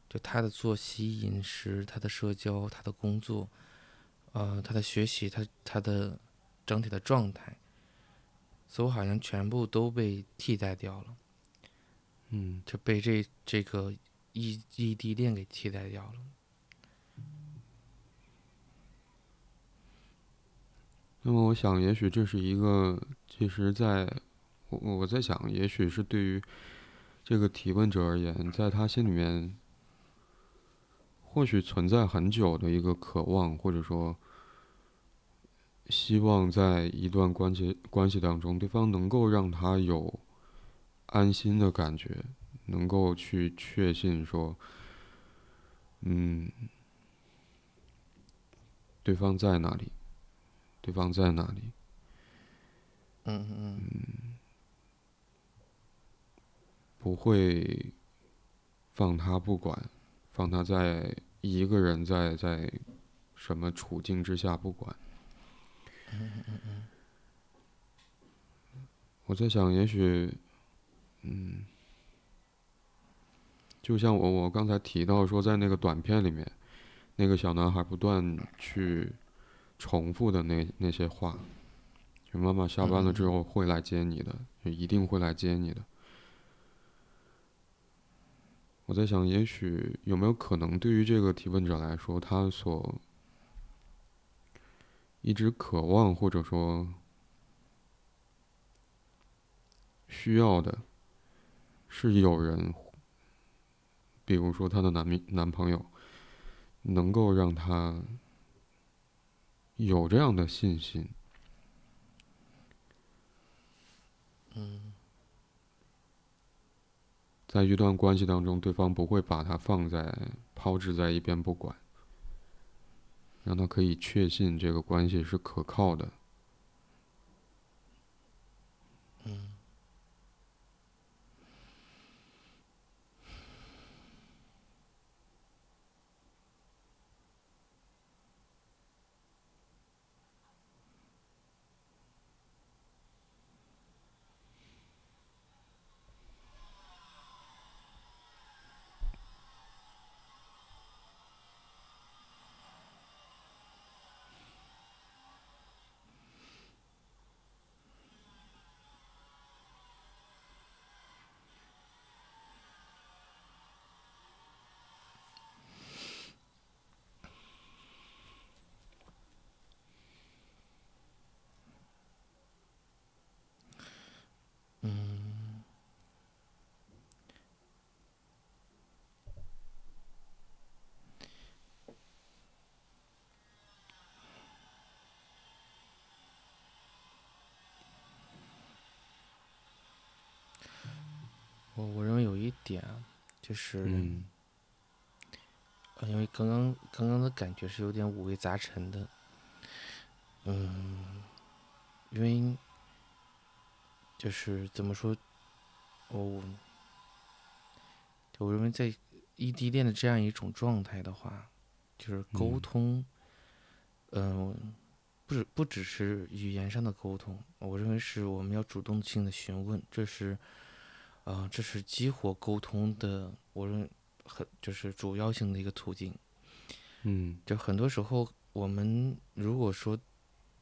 就他的作息、饮食、他的社交、他的工作，呃，他的学习，他他的整体的状态，似乎好像全部都被替代掉了。嗯，就被这这个异异地恋给替代掉了。那么，我想，也许这是一个，其实，在我我在想，也许是对于这个提问者而言，在他心里面。或许存在很久的一个渴望，或者说希望，在一段关系关系当中，对方能够让他有安心的感觉，能够去确信说，嗯，对方在哪里，对方在哪里，嗯嗯嗯，不会放他不管，放他在。一个人在在什么处境之下不管，我在想，也许，嗯，就像我我刚才提到说，在那个短片里面，那个小男孩不断去重复的那那些话，就妈妈下班了之后会来接你的，就一定会来接你的。我在想，也许有没有可能，对于这个提问者来说，他所一直渴望或者说需要的，是有人，比如说他的男男朋友，能够让他有这样的信心。嗯。在一段关系当中，对方不会把他放在抛置在一边不管，让他可以确信这个关系是可靠的。我我认为有一点啊，就是，因为刚刚刚刚的感觉是有点五味杂陈的，嗯，因为就是怎么说，我我认为在异地恋的这样一种状态的话，就是沟嗯。通，嗯、不只不只是语言上的沟通，我认为是我们要主动性的询问，这是，呃，这是激活沟通的，我认为很就是主要性的一个途径。嗯就很多时候，我们如果说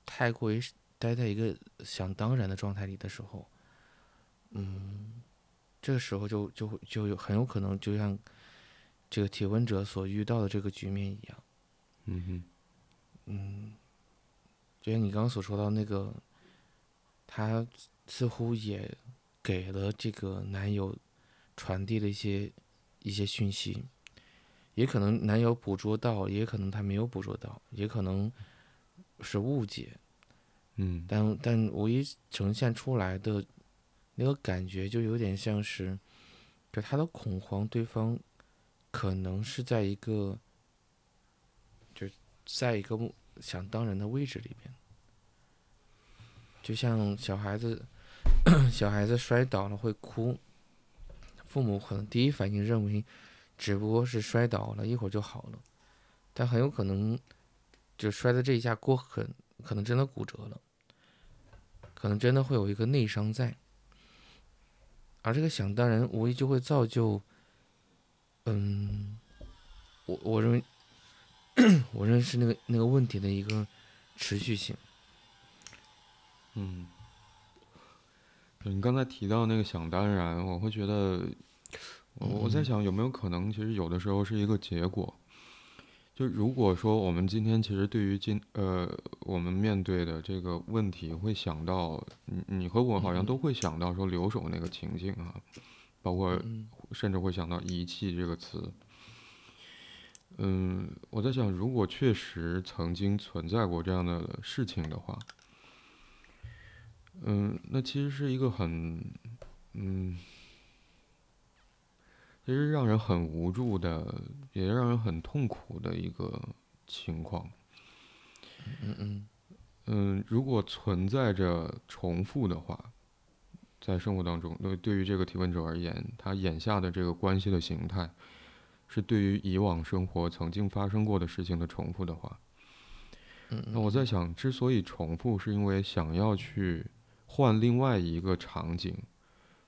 太过于待在一个想当然的状态里的时候，嗯，这个时候就就会就有很有可能就像这个提问者所遇到的这个局面一样，嗯哼嗯，就像你刚刚所说到那个，他似乎也给了这个男友传递了一些一些讯息，也可能男友捕捉到，也可能他没有捕捉到，也可能是误解，嗯。但但唯一呈现出来的那个感觉，就有点像是，就他的恐慌，对方可能是在一个，就在一个想当人的位置里边，就像小孩子，小孩子摔倒了会哭，父母可能第一反应认为只不过是摔倒了，一会儿就好了，但很有可能就摔的这一下过狠，可能真的骨折了。可能真的会有一个内伤在，而这个想当然无疑就会造就，嗯，我我认为，我认识那个那个问题的一个持续性。嗯，你刚才提到那个想当然，我会觉得，我我在嗯想有没有可能，其实有的时候是一个结果。就如果说我们今天其实对于今呃我们面对的这个问题，会想到你你和我好像嗯都会想到说留守那个情境啊，包括嗯甚至会想到遗弃这个词。嗯，我在想，如果确实曾经存在过这样的事情的话，嗯，那其实是一个很，嗯，其实让人很无助的，也让人很痛苦的一个情况。嗯嗯嗯，如果存在着重复的话，在生活当中，对对于这个提问者而言，他眼下的这个关系的形态，是对于以往生活曾经发生过的事情的重复的话，嗯那我在想，之所以重复，是因为想要去换另外一个场景，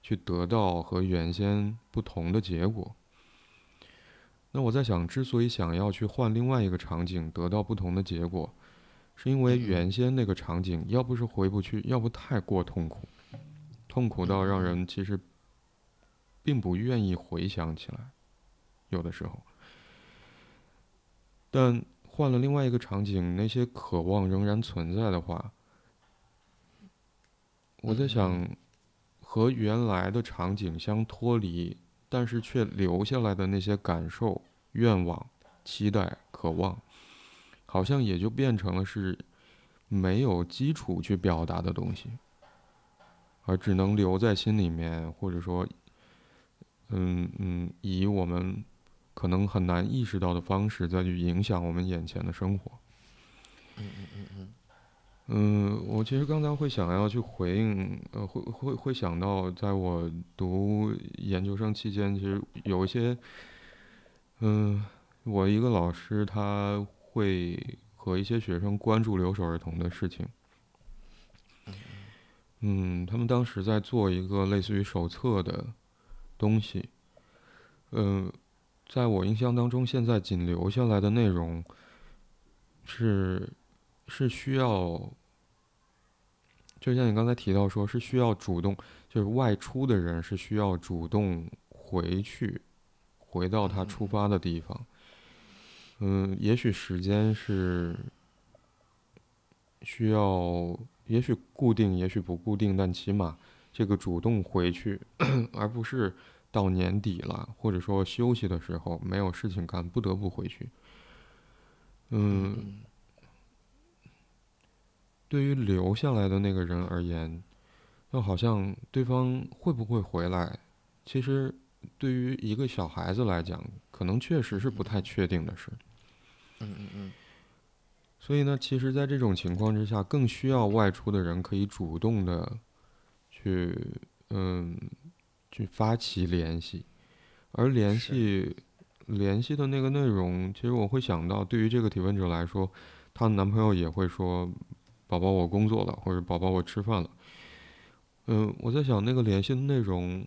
去得到和原先不同的结果。那我在想，之所以想要去换另外一个场景，得到不同的结果，是因为原先那个场景要不是回不去，要不太过痛苦，痛苦到让人其实并不愿意回想起来，有的时候。但换了另外一个场景，那些渴望仍然存在的话，我在嗯想，和原来的场景相脱离，但是却留下来的那些感受、愿望、期待、渴望，好像也就变成了是没有基础去表达的东西，而只能留在心里面，或者说，嗯嗯，以我们可能很难意识到的方式再去影响我们眼前的生活。嗯嗯嗯嗯嗯，我其实刚才会想要去回应，呃，会会会想到，在我读研究生期间，其实有一些，嗯，我一个老师他会和一些学生关注留守儿童的事情。嗯，他们当时在做一个类似于手册的东西。嗯，在我印象当中，现在仅留下来的内容是是需要，就像你刚才提到说，是需要主动，就是外出的人是需要主动回去，回到他出发的地方。嗯，也许时间是需要，也许固定，也许不固定，但起码这个主动回去，而不是到年底了，或者说休息的时候没有事情干，不得不回去。嗯，嗯对于留下来的那个人而言，就好像对方会不会回来，其实对于一个小孩子来讲，可能确实是不太确定的事。嗯嗯嗯。所以呢，其实，在这种情况之下，更需要外出的人可以主动的去，嗯，去发起联系，而联系联系的那个内容，其实我会想到，对于这个提问者来说，她男朋友也会说：“宝宝，我工作了，或者宝宝，我吃饭了。”嗯，我在想，那个联系的内容，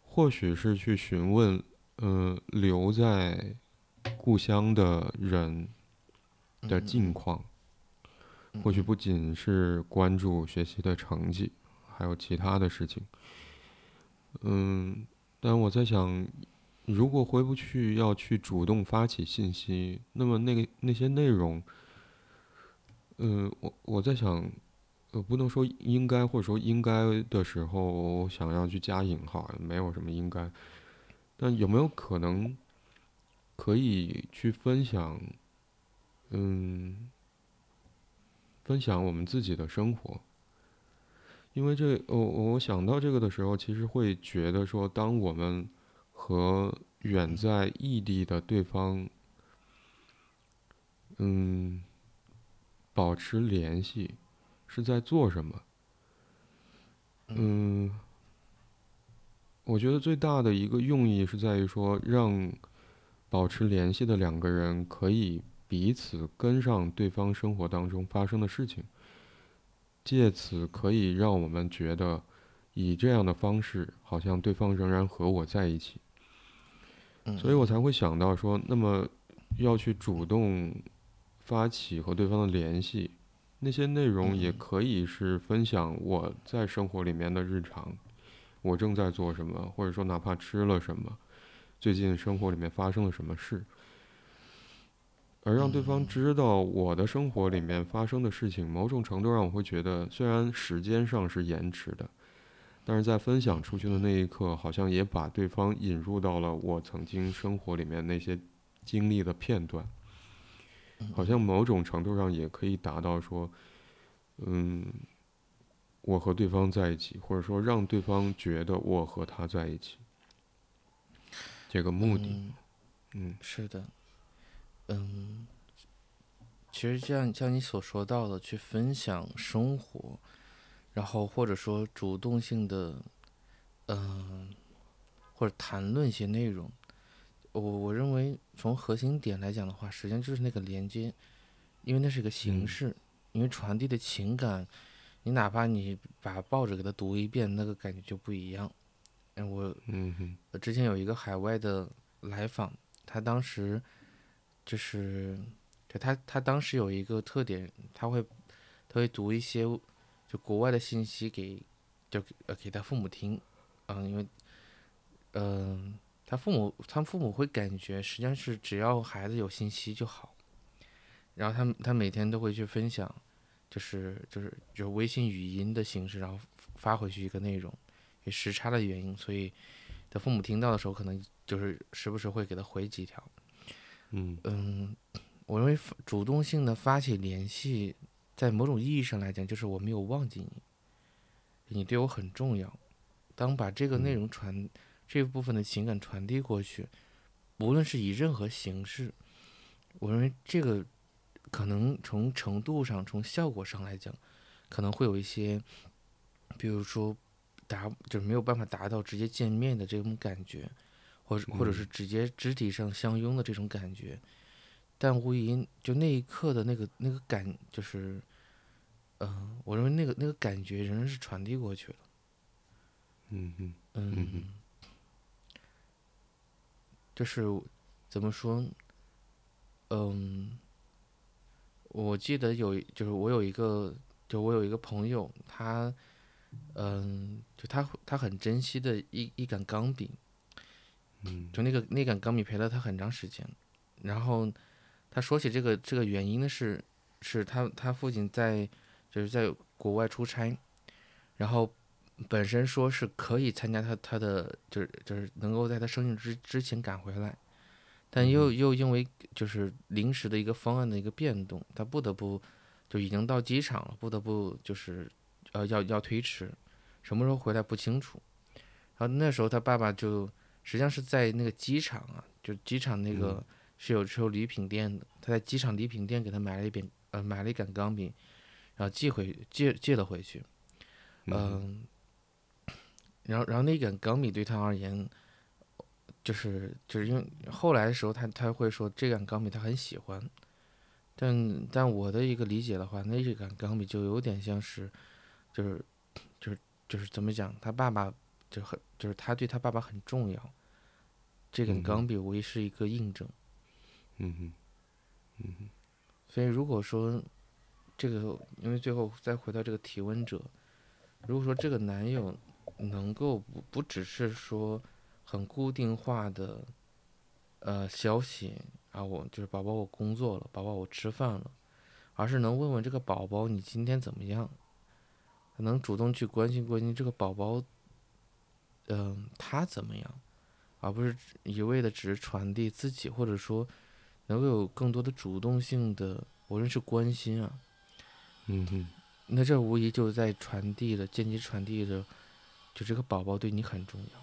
或许是去询问，嗯，留在故乡的人。的近况，或许不仅是关注学习的成绩，还有其他的事情。嗯，但我在想，如果回不去，要去主动发起信息，那么那个那些内容，嗯，我我在想，呃，不能说应该或者说应该的时候，想要去加引号，没有什么应该。但有没有可能，可以去分享？嗯，分享我们自己的生活，因为这我我想到这个的时候，其实会觉得说，当我们和远在异地的对方，嗯，保持联系，是在做什么？嗯，我觉得最大的一个用意是在于说，让保持联系的两个人可以。彼此跟上对方生活当中发生的事情，借此可以让我们觉得，以这样的方式，好像对方仍然和我在一起。所以我才会想到说，那么要去主动发起和对方的联系，那些内容也可以是分享我在生活里面的日常，我正在做什么，或者说哪怕吃了什么，最近生活里面发生了什么事。而让对方知道我的生活里面发生的事情，某种程度上我会觉得，虽然时间上是延迟的，但是在分享出去的那一刻，好像也把对方引入到了我曾经生活里面那些经历的片段，好像某种程度上也可以达到说，嗯，我和对方在一起，或者说让对方觉得我和他在一起，这个目的，嗯，是的。嗯，其实像像你所说到的，去分享生活，然后或者说主动性的，嗯，或者谈论一些内容，我我认为从核心点来讲的话，实际上就是那个连接，因为那是一个形式，因为传递的情感，你哪怕你把报纸给他读一遍，那个感觉就不一样。嗯，我嗯哼，之前有一个海外的来访，他当时。就是，对他，他当时有一个特点，他会，他会读一些就国外的信息给，就呃给他父母听，嗯，因为，嗯，他父母，他父母会感觉实际上是只要孩子有信息就好，然后他他每天都会去分享，就是就是就是微信语音的形式，然后发回去一个内容，因为时差的原因，所以他父母听到的时候，可能就是时不时会给他回几条。嗯我认为主动性的发起联系，在某种意义上来讲，就是我没有忘记你，你对我很重要。当把这个内容传这部分的情感传递过去，无论是以任何形式，我认为这个可能从程度上、从效果上来讲，可能会有一些，比如说达就是没有办法达到直接见面的这种感觉。或者或者是直接肢体上相拥的这种感觉，但无疑就那一刻的那个那个感，就是，嗯，我认为那个那个感觉仍然是传递过去了。嗯嗯嗯，就是怎么说？嗯，我记得有就是我有一个就我有一个朋友，他嗯，就他他很珍惜的一一杆钢笔。就那个那杆钢笔陪了他很长时间，然后他说起这个这个原因呢是，是他他父亲在就是在国外出差，然后本身说是可以参加他他的就是就是能够在他生日之之前赶回来，但又又因为就是临时的一个方案的一个变动，他不得不就已经到机场了，不得不就是呃要要推迟，什么时候回来不清楚。然然后那时候他爸爸就实际上是在那个机场啊，就机场那个是有是有礼品店的，他在机场礼品店给他买了一柄呃买了一杆钢笔，然后寄回借借了回去，嗯，然后然后那杆钢笔对他而言，就是就是因为后来的时候他他会说这杆钢笔他很喜欢，但但我的一个理解的话，那这杆钢笔就有点像是，就是就是就是怎么讲，他爸爸就很就是他对他爸爸很重要，这杆嗯哼钢笔无疑是一个印证。嗯哼，嗯哼，所以如果说这个，因为最后再回到这个提问者，如果说这个男友能够不不只是说很固定化的呃消息啊，我就是宝宝我工作了，宝宝我吃饭了，而是能问问这个宝宝你今天怎么样，能主动去关心关心这个宝宝，嗯、他怎么样，而不是一味的只是传递自己，或者说能够有更多的主动性的，无论是关心啊，嗯哼，那这无疑就在传递了，间接传递着，就这个宝宝对你很重要，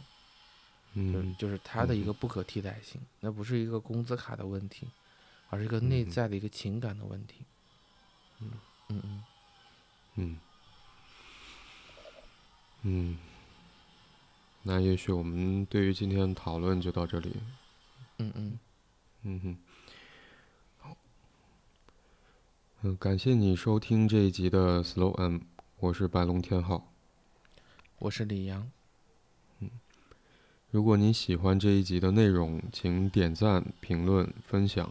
嗯就是他的一个不可替代性，那不是一个工资卡的问题，而是一个内嗯在的一个情感的问题。嗯嗯嗯，嗯嗯，那也许我们对于今天的讨论就到这里。嗯嗯，嗯哼，好，嗯，感谢你收听这一集的 Slow M，我是白龙天浩。我是李阳。如果你喜欢这一集的内容，请点赞、评论、分享。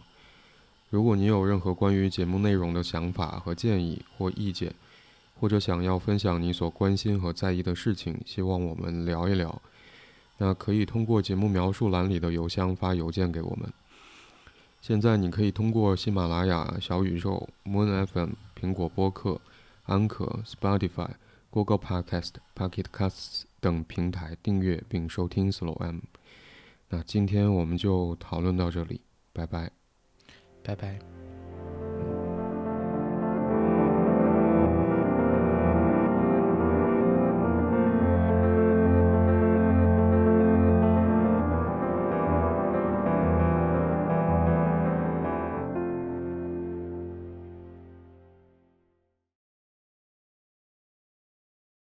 如果你有任何关于节目内容的想法和建议或意见，或者想要分享你所关心和在意的事情，希望我们聊一聊，那可以通过节目描述栏里的邮箱发邮件给我们。现在你可以通过喜马拉雅、小宇宙、Moon FM、苹果播客、安可、Spotify、Google Podcast、Pocket Casts 等平台订阅并收听 Slow M。那今天我们就讨论到这里，拜拜。拜拜。